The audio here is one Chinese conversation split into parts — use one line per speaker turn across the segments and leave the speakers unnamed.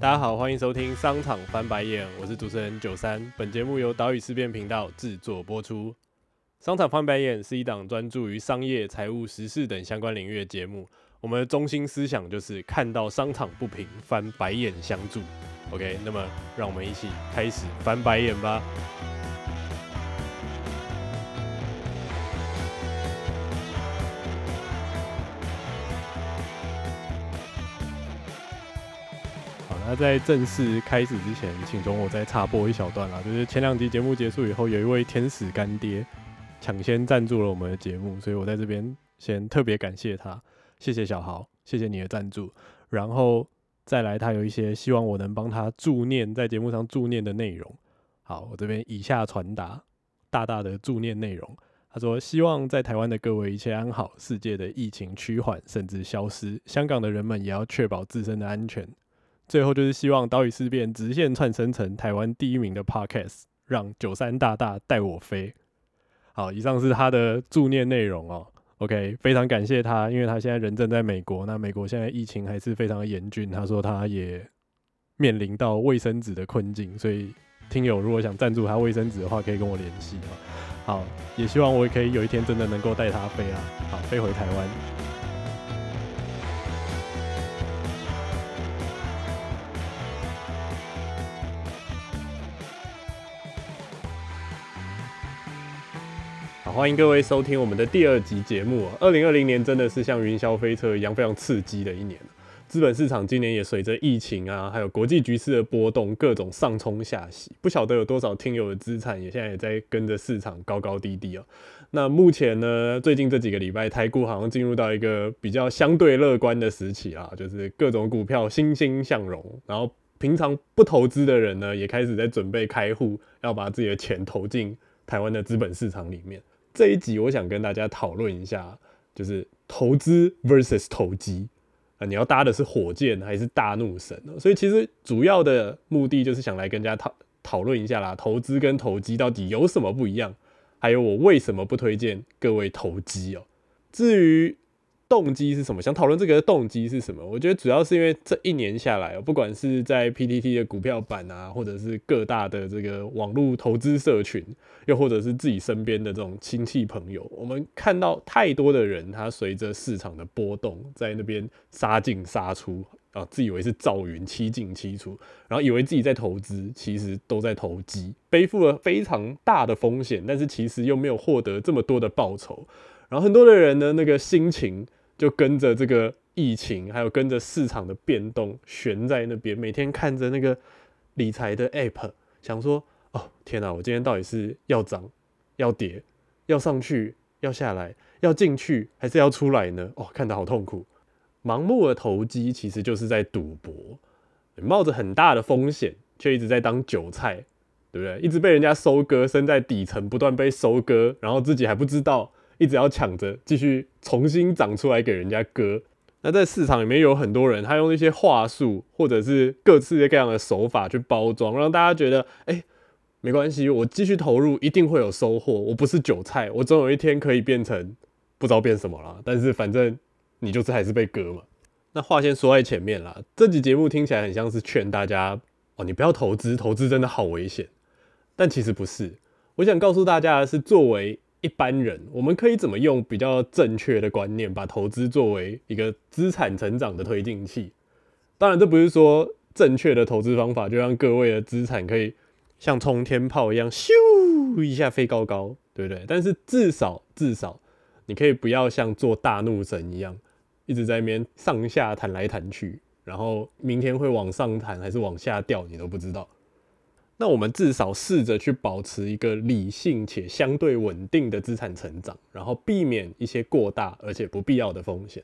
大家好，欢迎收听商场翻白眼，我是主持人九三。本节目由岛屿思辨频道制作播出。商场翻白眼是一档专注于商业、财务、时事等相关领域的节目。我们的中心思想就是看到商场不平，翻白眼相助。OK，那么让我们一起开始翻白眼吧。那在正式开始之前，请容我再插播一小段啦。就是前两集节目结束以后，有一位天使干爹抢先赞助了我们的节目，所以我在这边先特别感谢他，谢谢小豪，谢谢你的赞助。然后再来，他有一些希望我能帮他助念在节目上助念的内容。好，我这边以下传达大大的助念内容。他说：“希望在台湾的各位一切安好，世界的疫情趋缓甚至消失，香港的人们也要确保自身的安全。最后就是希望岛屿事变直线窜升成台湾第一名的 Podcast，让九三大大带我飞。”好，以上是他的助念内容哦。OK，非常感谢他，因为他现在人正在美国，那美国现在疫情还是非常的严峻。他说他也面临到卫生纸的困境，所以听友如果想赞助他卫生纸的话，可以跟我联系啊。好，也希望我也可以有一天真的能够带他飞啊，好，飞回台湾。欢迎各位收听我们的第二集节目。二零二零年真的是像云霄飞车一样非常刺激的一年。资本市场今年也随着疫情啊，还有国际局势的波动，各种上冲下洗。不晓得有多少听友的资产也现在也在跟着市场高高低低啊。那目前呢，最近这几个礼拜，台股好像进入到一个比较相对乐观的时期啊，就是各种股票欣欣向荣。然后平常不投资的人呢，也开始在准备开户，要把自己的钱投进台湾的资本市场里面。这一集我想跟大家讨论一下，就是投资 versus 投机。啊，你要搭的是火箭还是大怒神呢？所以其实主要的目的就是想来跟大家讨讨论一下啦，投资跟投机到底有什么不一样？还有我为什么不推荐各位投机哦？至于动机是什么？想讨论这个动机是什么？我觉得主要是因为这一年下来，不管是在 PTT 的股票版啊，或者是各大的这个网络投资社群，又或者是自己身边的这种亲戚朋友，我们看到太多的人，他随着市场的波动，在那边杀进杀出啊，自以为是赵云七进七出，然后以为自己在投资，其实都在投机，背负了非常大的风险，但是其实又没有获得这么多的报酬。然后很多的人呢，那个心情。就跟着这个疫情，还有跟着市场的变动悬在那边，每天看着那个理财的 app，想说：哦，天哪！我今天到底是要涨、要跌、要上去、要下来、要进去，还是要出来呢？哦，看得好痛苦。盲目的投机其实就是在赌博，冒着很大的风险，却一直在当韭菜，对不对？一直被人家收割，身在底层不断被收割，然后自己还不知道。一直要抢着继续重新长出来给人家割，那在市场里面有很多人，他用一些话术或者是各式各样的手法去包装，让大家觉得，哎，没关系，我继续投入一定会有收获，我不是韭菜，我总有一天可以变成不知道变什么了，但是反正你就是还是被割嘛。那话先说在前面啦，这集节目听起来很像是劝大家哦，你不要投资，投资真的好危险，但其实不是。我想告诉大家的是，作为一般人，我们可以怎么用比较正确的观念，把投资作为一个资产成长的推进器？当然，这不是说正确的投资方法就让各位的资产可以像冲天炮一样咻一下飞高高，对不对？但是至少至少，你可以不要像做大怒神一样，一直在那边上下弹来弹去，然后明天会往上弹还是往下掉，你都不知道。那我们至少试着去保持一个理性且相对稳定的资产成长，然后避免一些过大而且不必要的风险。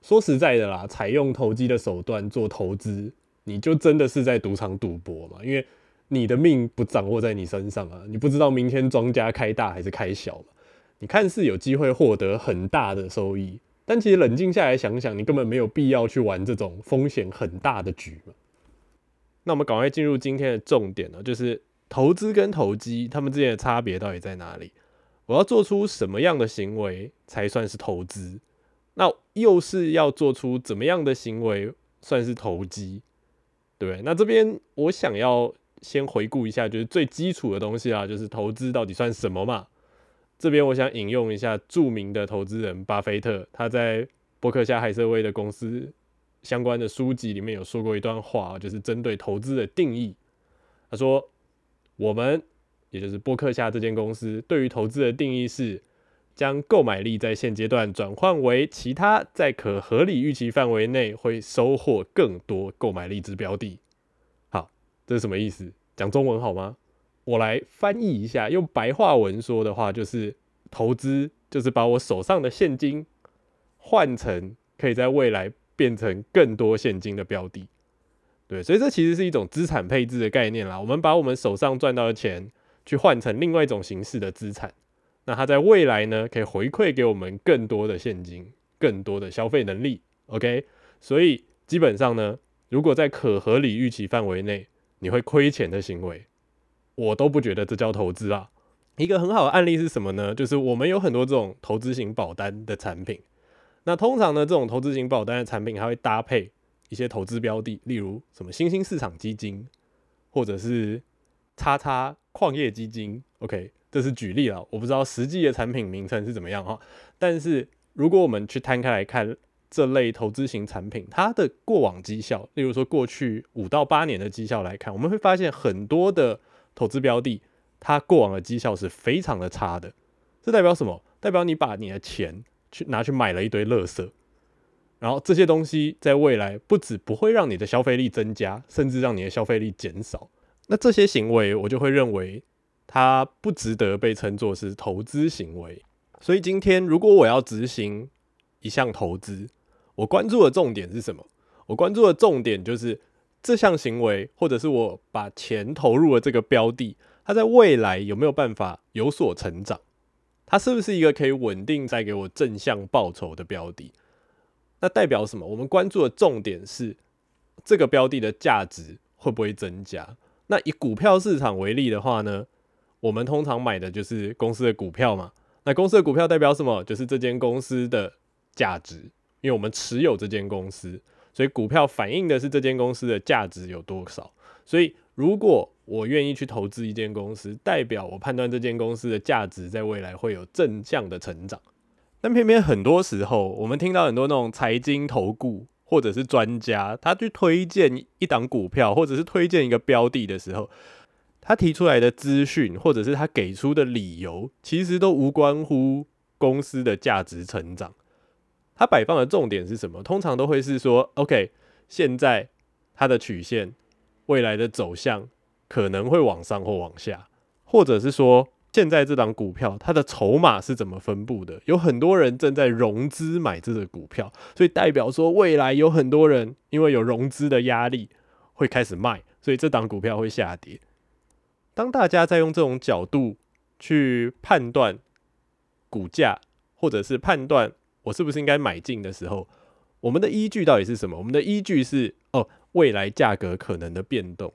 说实在的啦，采用投机的手段做投资，你就真的是在赌场赌博嘛？因为你的命不掌握在你身上啊，你不知道明天庄家开大还是开小嘛。你看似有机会获得很大的收益，但其实冷静下来想想，你根本没有必要去玩这种风险很大的局嘛。那我们赶快进入今天的重点了，就是投资跟投机，他们之间的差别到底在哪里？我要做出什么样的行为才算是投资？那又是要做出怎么样的行为算是投机？对对？那这边我想要先回顾一下，就是最基础的东西啊，就是投资到底算什么嘛？这边我想引用一下著名的投资人巴菲特，他在伯克夏海瑟威的公司相关的书籍里面有说过一段话，就是针对投资的定义。他说：“我们也就是播客下这间公司对于投资的定义是，将购买力在现阶段转换为其他在可合理预期范围内会收获更多购买力之标的。”好，这是什么意思？讲中文好吗？我来翻译一下，用白话文说的话，就是投资就是把我手上的现金换成可以在未来变成更多现金的标的。对，所以这其实是一种资产配置的概念啦。我们把我们手上赚到的钱去换成另外一种形式的资产，那它在未来呢，可以回馈给我们更多的现金、更多的消费能力。OK，所以基本上呢，如果在可合理预期范围内，你会亏钱的行为。我都不觉得这叫投资啊！一个很好的案例是什么呢？就是我们有很多这种投资型保单的产品。那通常呢，这种投资型保单的产品还会搭配一些投资标的，例如什么新兴市场基金，或者是叉叉矿业基金。OK，这是举例了，我不知道实际的产品名称是怎么样哈。但是如果我们去摊开来看这类投资型产品，它的过往绩效，例如说过去五到八年的绩效来看，我们会发现很多的。投资标的，它过往的绩效是非常的差的，这代表什么？代表你把你的钱去拿去买了一堆垃圾，然后这些东西在未来不止不会让你的消费力增加，甚至让你的消费力减少。那这些行为，我就会认为它不值得被称作是投资行为。所以今天如果我要执行一项投资，我关注的重点是什么？我关注的重点就是。这项行为，或者是我把钱投入了这个标的，它在未来有没有办法有所成长？它是不是一个可以稳定再给我正向报酬的标的？那代表什么？我们关注的重点是这个标的的价值会不会增加？那以股票市场为例的话呢，我们通常买的就是公司的股票嘛。那公司的股票代表什么？就是这间公司的价值，因为我们持有这间公司。所以股票反映的是这间公司的价值有多少。所以如果我愿意去投资一间公司，代表我判断这间公司的价值在未来会有正向的成长。但偏偏很多时候，我们听到很多那种财经投顾或者是专家，他去推荐一档股票或者是推荐一个标的的时候，他提出来的资讯或者是他给出的理由，其实都无关乎公司的价值成长。它摆放的重点是什么？通常都会是说，OK，现在它的曲线未来的走向可能会往上或往下，或者是说，现在这档股票它的筹码是怎么分布的？有很多人正在融资买这个股票，所以代表说未来有很多人因为有融资的压力会开始卖，所以这档股票会下跌。当大家在用这种角度去判断股价，或者是判断。我是不是应该买进的时候，我们的依据到底是什么？我们的依据是哦，未来价格可能的变动。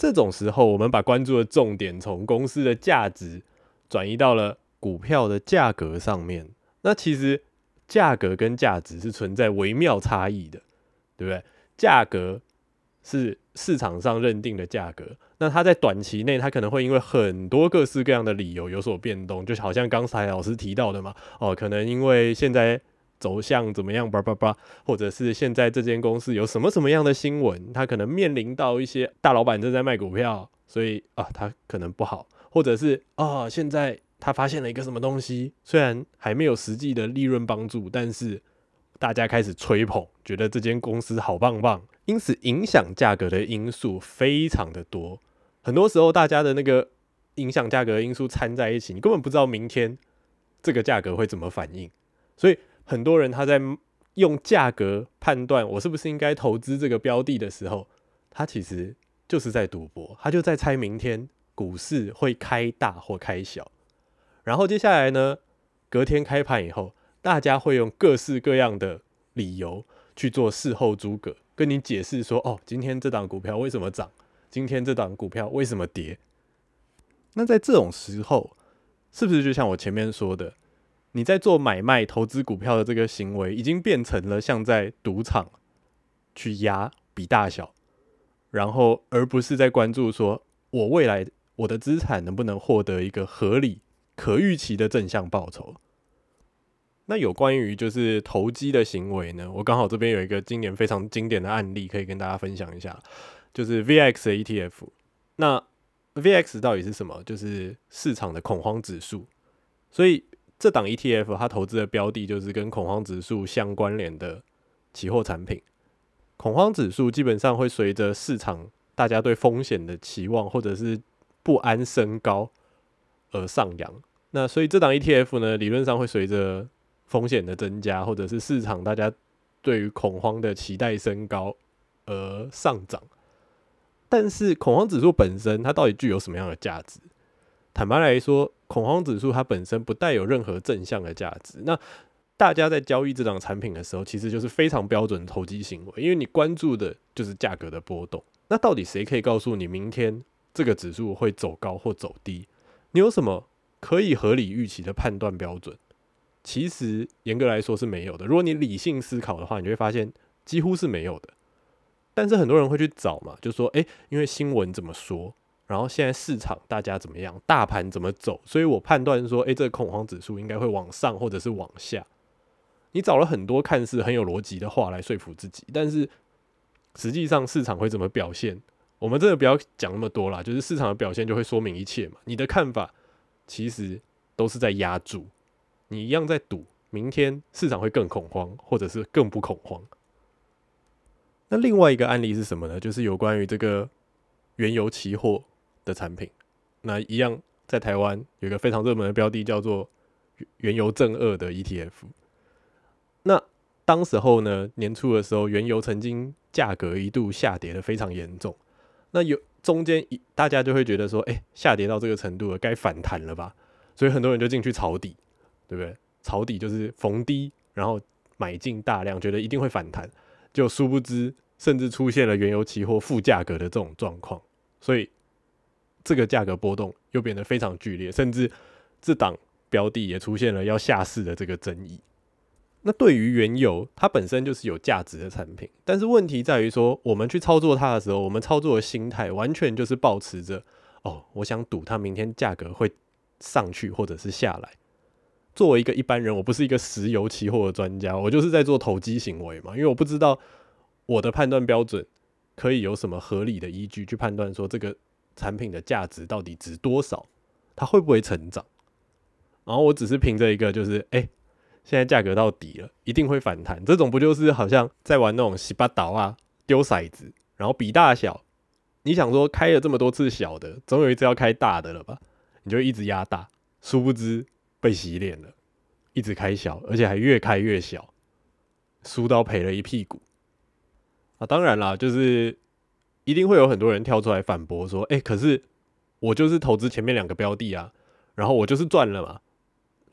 这种时候，我们把关注的重点从公司的价值转移到了股票的价格上面。那其实价格跟价值是存在微妙差异的，对不对？价格是市场上认定的价格。那它在短期内，它可能会因为很多各式各样的理由有所变动，就好像刚才老师提到的嘛，哦，可能因为现在走向怎么样，叭叭叭，或者是现在这间公司有什么什么样的新闻，它可能面临到一些大老板正在卖股票，所以啊，它可能不好，或者是啊，现在他发现了一个什么东西，虽然还没有实际的利润帮助，但是大家开始吹捧，觉得这间公司好棒棒，因此影响价格的因素非常的多。很多时候，大家的那个影响价格的因素掺在一起，你根本不知道明天这个价格会怎么反应。所以，很多人他在用价格判断我是不是应该投资这个标的的时候，他其实就是在赌博，他就在猜明天股市会开大或开小。然后接下来呢，隔天开盘以后，大家会用各式各样的理由去做事后诸葛，跟你解释说：哦，今天这档股票为什么涨？今天这档股票为什么跌？那在这种时候，是不是就像我前面说的，你在做买卖投资股票的这个行为，已经变成了像在赌场去压比大小，然后而不是在关注说我未来我的资产能不能获得一个合理、可预期的正向报酬。那有关于就是投机的行为呢？我刚好这边有一个今年非常经典的案例可以跟大家分享一下，就是 VX 的 ETF。那 VX 到底是什么？就是市场的恐慌指数。所以这档 ETF 它投资的标的就是跟恐慌指数相关联的期货产品。恐慌指数基本上会随着市场大家对风险的期望或者是不安升高而上扬。那所以这档 ETF 呢，理论上会随着风险的增加，或者是市场大家对于恐慌的期待升高而上涨，但是恐慌指数本身它到底具有什么样的价值？坦白来说，恐慌指数它本身不带有任何正向的价值。那大家在交易这档产品的时候，其实就是非常标准的投机行为，因为你关注的就是价格的波动。那到底谁可以告诉你明天这个指数会走高或走低？你有什么可以合理预期的判断标准？其实严格来说是没有的。如果你理性思考的话，你就会发现几乎是没有的。但是很多人会去找嘛，就说：诶，因为新闻怎么说，然后现在市场大家怎么样，大盘怎么走，所以我判断说：诶，这个恐慌指数应该会往上或者是往下。你找了很多看似很有逻辑的话来说服自己，但是实际上市场会怎么表现？我们真的不要讲那么多啦，就是市场的表现就会说明一切嘛。你的看法其实都是在压住。你一样在赌，明天市场会更恐慌，或者是更不恐慌。那另外一个案例是什么呢？就是有关于这个原油期货的产品。那一样在台湾有一个非常热门的标的，叫做原油正二的 ETF。那当时候呢，年初的时候，原油曾经价格一度下跌的非常严重。那有中间一大家就会觉得说，哎，下跌到这个程度了，该反弹了吧？所以很多人就进去抄底。对不对？抄底就是逢低，然后买进大量，觉得一定会反弹，就殊不知，甚至出现了原油期货负价格的这种状况，所以这个价格波动又变得非常剧烈，甚至这档标的也出现了要下市的这个争议。那对于原油，它本身就是有价值的产品，但是问题在于说，我们去操作它的时候，我们操作的心态完全就是保持着，哦，我想赌它明天价格会上去或者是下来。作为一个一般人，我不是一个石油期货的专家，我就是在做投机行为嘛。因为我不知道我的判断标准可以有什么合理的依据去判断说这个产品的价值到底值多少，它会不会成长。然后我只是凭着一个就是，哎，现在价格到底了，一定会反弹。这种不就是好像在玩那种洗八倒啊，丢骰子，然后比大小。你想说开了这么多次小的，总有一次要开大的了吧？你就一直压大，殊不知。被洗脸了，一直开小，而且还越开越小，输到赔了一屁股。啊，当然啦，就是一定会有很多人跳出来反驳说：“哎，可是我就是投资前面两个标的啊，然后我就是赚了嘛。”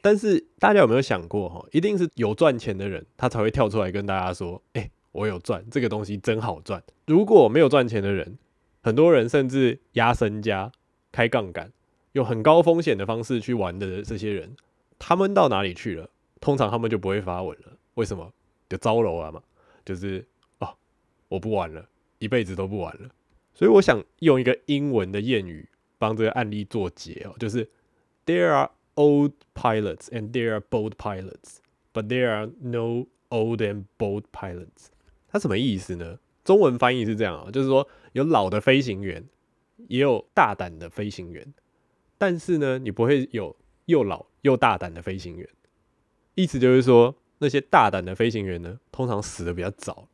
但是大家有没有想过哈？一定是有赚钱的人，他才会跳出来跟大家说：“哎，我有赚，这个东西真好赚。”如果没有赚钱的人，很多人甚至压身家、开杠杆。用很高风险的方式去玩的这些人，他们到哪里去了？通常他们就不会发文了。为什么？就招楼了嘛。就是哦，我不玩了，一辈子都不玩了。所以我想用一个英文的谚语帮这个案例做结哦，就是 There are old pilots and there are bold pilots, but there are no old and bold pilots。它什么意思呢？中文翻译是这样啊，就是说有老的飞行员，也有大胆的飞行员。但是呢，你不会有又老又大胆的飞行员。意思就是说，那些大胆的飞行员呢，通常死的比较早。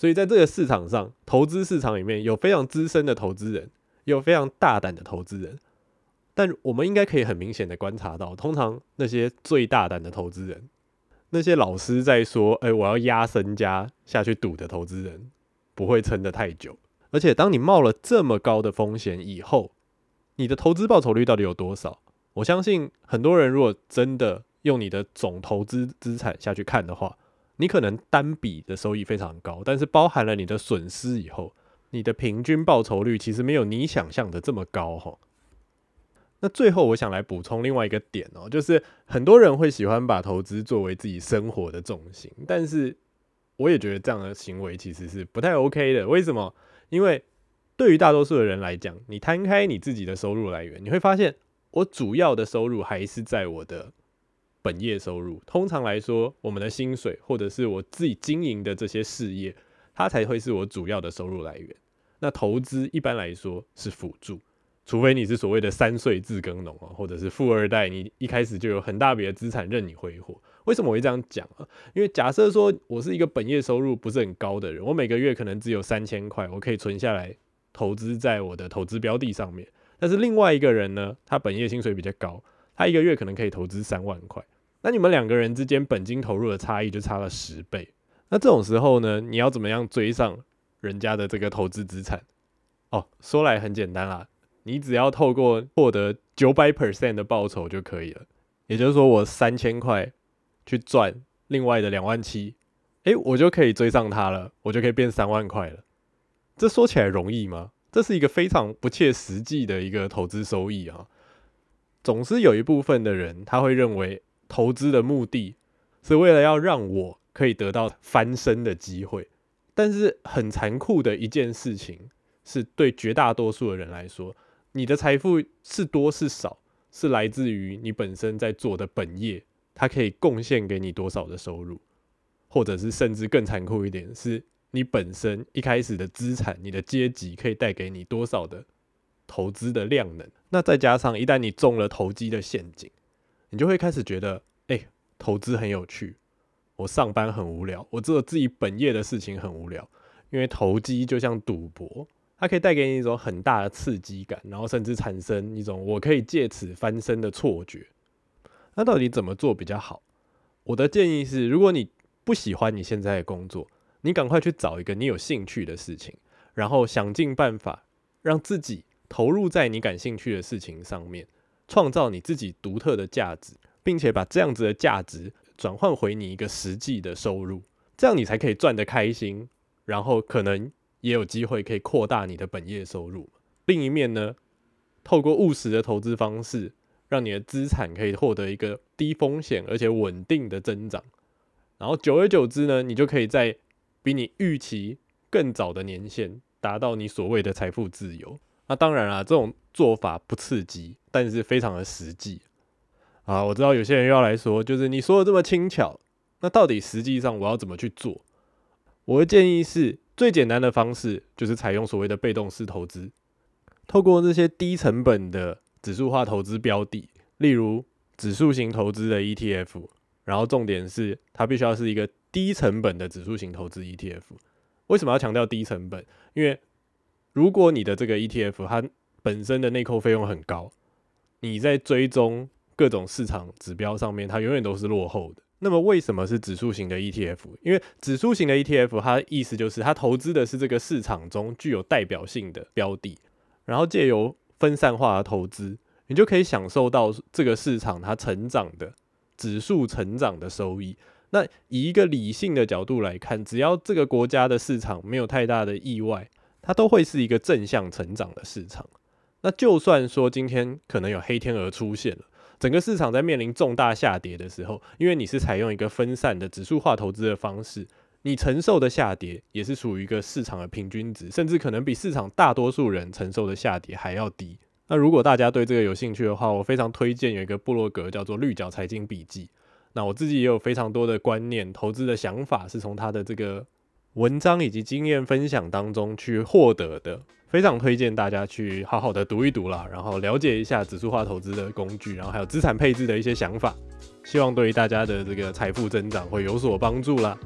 所以在这个市场上，投资市场里面有非常资深的投资人，有非常大胆的投资人。但我们应该可以很明显的观察到，通常那些最大胆的投资人，那些老师在说“哎，我要压身家下去赌”的投资人，不会撑得太久。而且，当你冒了这么高的风险以后，你的投资报酬率到底有多少？我相信很多人如果真的用你的总投资资产下去看的话，你可能单笔的收益非常高，但是包含了你的损失以后，你的平均报酬率其实没有你想象的这么高哈。那最后我想来补充另外一个点哦，就是很多人会喜欢把投资作为自己生活的重心，但是我也觉得这样的行为其实是不太 OK 的。为什么？因为对于大多数的人来讲，你摊开你自己的收入来源，你会发现，我主要的收入还是在我的本业收入。通常来说，我们的薪水或者是我自己经营的这些事业，它才会是我主要的收入来源。那投资一般来说是辅助，除非你是所谓的三岁自耕农啊，或者是富二代，你一开始就有很大笔的资产任你挥霍。为什么我会这样讲啊？因为假设说我是一个本业收入不是很高的人，我每个月可能只有三千块，我可以存下来。投资在我的投资标的上面，但是另外一个人呢，他本业薪水比较高，他一个月可能可以投资三万块，那你们两个人之间本金投入的差异就差了十倍。那这种时候呢，你要怎么样追上人家的这个投资资产？哦，说来很简单啦，你只要透过获得九百 percent 的报酬就可以了。也就是说，我三千块去赚另外的两万七，诶，我就可以追上他了，我就可以变三万块了。这说起来容易吗？这是一个非常不切实际的一个投资收益啊！总是有一部分的人他会认为投资的目的是为了要让我可以得到翻身的机会，但是很残酷的一件事情是对绝大多数的人来说，你的财富是多是少，是来自于你本身在做的本业，它可以贡献给你多少的收入，或者是甚至更残酷一点是。你本身一开始的资产，你的阶级可以带给你多少的投资的量能？那再加上一旦你中了投机的陷阱，你就会开始觉得，哎，投资很有趣。我上班很无聊，我做自己本业的事情很无聊，因为投机就像赌博，它可以带给你一种很大的刺激感，然后甚至产生一种我可以借此翻身的错觉。那到底怎么做比较好？我的建议是，如果你不喜欢你现在的工作，你赶快去找一个你有兴趣的事情，然后想尽办法让自己投入在你感兴趣的事情上面，创造你自己独特的价值，并且把这样子的价值转换回你一个实际的收入，这样你才可以赚得开心，然后可能也有机会可以扩大你的本业收入。另一面呢，透过务实的投资方式，让你的资产可以获得一个低风险而且稳定的增长，然后久而久之呢，你就可以在比你预期更早的年限达到你所谓的财富自由，那当然啦，这种做法不刺激，但是非常的实际啊。我知道有些人又要来说，就是你说的这么轻巧，那到底实际上我要怎么去做？我的建议是最简单的方式就是采用所谓的被动式投资，透过这些低成本的指数化投资标的，例如指数型投资的 ETF，然后重点是它必须要是一个。低成本的指数型投资 ETF，为什么要强调低成本？因为如果你的这个 ETF 它本身的内扣费用很高，你在追踪各种市场指标上面，它永远都是落后的。那么为什么是指数型的 ETF？因为指数型的 ETF 它意思就是它投资的是这个市场中具有代表性的标的，然后借由分散化的投资，你就可以享受到这个市场它成长的指数成长的收益。那以一个理性的角度来看，只要这个国家的市场没有太大的意外，它都会是一个正向成长的市场。那就算说今天可能有黑天鹅出现了，整个市场在面临重大下跌的时候，因为你是采用一个分散的指数化投资的方式，你承受的下跌也是属于一个市场的平均值，甚至可能比市场大多数人承受的下跌还要低。那如果大家对这个有兴趣的话，我非常推荐有一个部落格叫做绿角财经笔记。那我自己也有非常多的观念、投资的想法，是从他的这个文章以及经验分享当中去获得的，非常推荐大家去好好的读一读啦，然后了解一下指数化投资的工具，然后还有资产配置的一些想法，希望对于大家的这个财富增长会有所帮助啦。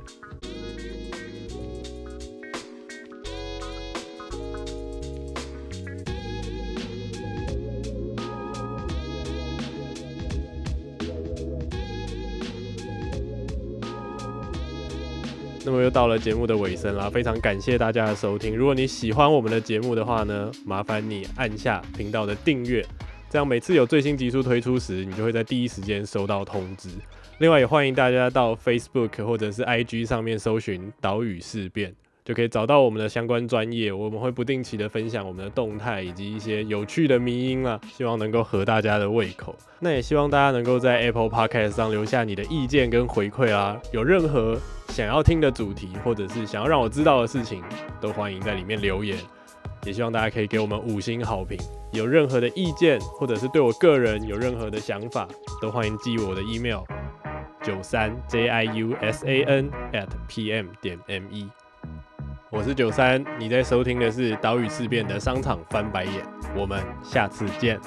又到了节目的尾声啦，非常感谢大家的收听。如果你喜欢我们的节目的话呢，麻烦你按下频道的订阅，这样每次有最新集数推出时，你就会在第一时间收到通知。另外也欢迎大家到 Facebook 或者是 IG 上面搜寻“岛屿事变”。就可以找到我们的相关专业，我们会不定期的分享我们的动态以及一些有趣的迷音啦，希望能够合大家的胃口。那也希望大家能够在 Apple Podcast 上留下你的意见跟回馈啦，有任何想要听的主题或者是想要让我知道的事情，都欢迎在里面留言。也希望大家可以给我们五星好评。有任何的意见，或者是对我个人有任何的想法，都欢迎寄我的 email 九三 j i u s a n at p m 点 m e。我是九三，你在收听的是岛屿事变的商场翻白眼，我们下次见。